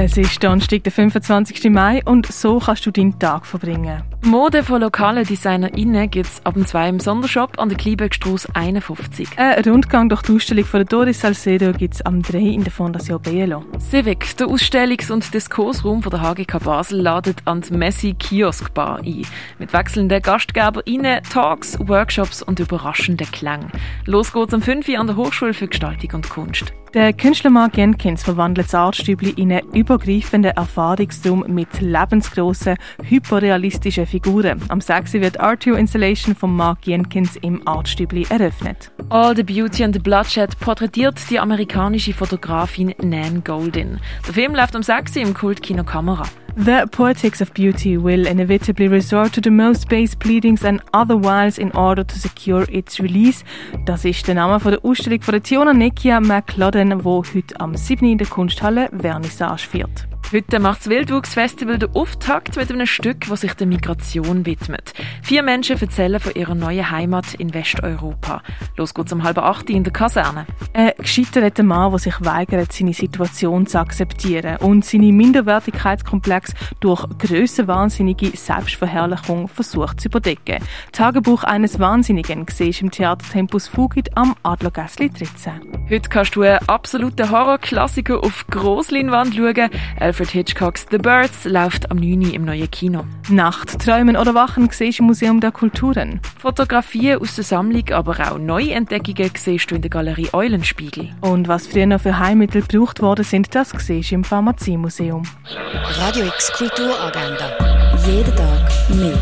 Es ist Donnerstag, der 25. Mai und so kannst du deinen Tag verbringen. Mode von lokalen DesignerInnen gibt es ab und zwei im Sondershop an der Kleinbergstrasse 51. Ein Rundgang durch die Ausstellung von der Doris Salcedo gibt es am 3 in der Fondation Bielo. Civic, der Ausstellungs- und Diskursraum von der HGK Basel, ladet an die Messi Kiosk Bar ein. Mit wechselnden GastgeberInnen, Talks, Workshops und überraschenden Klängen. Los geht's am 5 Uhr an der Hochschule für Gestaltung und Kunst. Der Künstler Mark Jenkins verwandelt das Artstübli in einen übergreifenden Erfahrungsraum mit lebensgroßen, hyperrealistischen Figuren. Am 6. wird Art Installation von Mark Jenkins im Artstübli eröffnet. All the Beauty and the Bloodshed porträtiert die amerikanische Fotografin Nan Goldin. Der Film läuft am 6. im Kultkino Kamera. The Poetics of Beauty will inevitably resort to the most base pleadings and other wiles in order to secure its release. Das ist der Name von der Ausstellung von der Tiona Nekia McLauden, wo heute am 7. in der Kunsthalle Vernissage feiert. Heute macht das Wildwuchsfestival den Auftakt mit einem Stück, das sich der Migration widmet. Vier Menschen erzählen von ihrer neuen Heimat in Westeuropa. Los geht's um halb acht in der Kaserne. Ein gescheiterter Mann, der sich weigert, seine Situation zu akzeptieren und seine Minderwertigkeitskomplex durch grössenwahnsinnige Selbstverherrlichung versucht zu überdecken. Tagebuch eines Wahnsinnigen siehst im Theater Tempus Fugit am Adlergässli 13. Heute kannst du einen absoluten Horrorklassiker auf Grossleinwand schauen. Alfred Hitchcocks The Birds läuft am 9. im neuen Kino. Nacht, Träumen oder Wachen siehst du im Museum der Kulturen. Fotografien aus der Sammlung, aber auch Neuentdeckungen siehst du in der Galerie Eulenspiegel. Und was früher noch für Heilmittel gebraucht worden sind, das siehst du im Pharmaziemuseum. Radio X Kulturagenda. Jeden Tag mehr.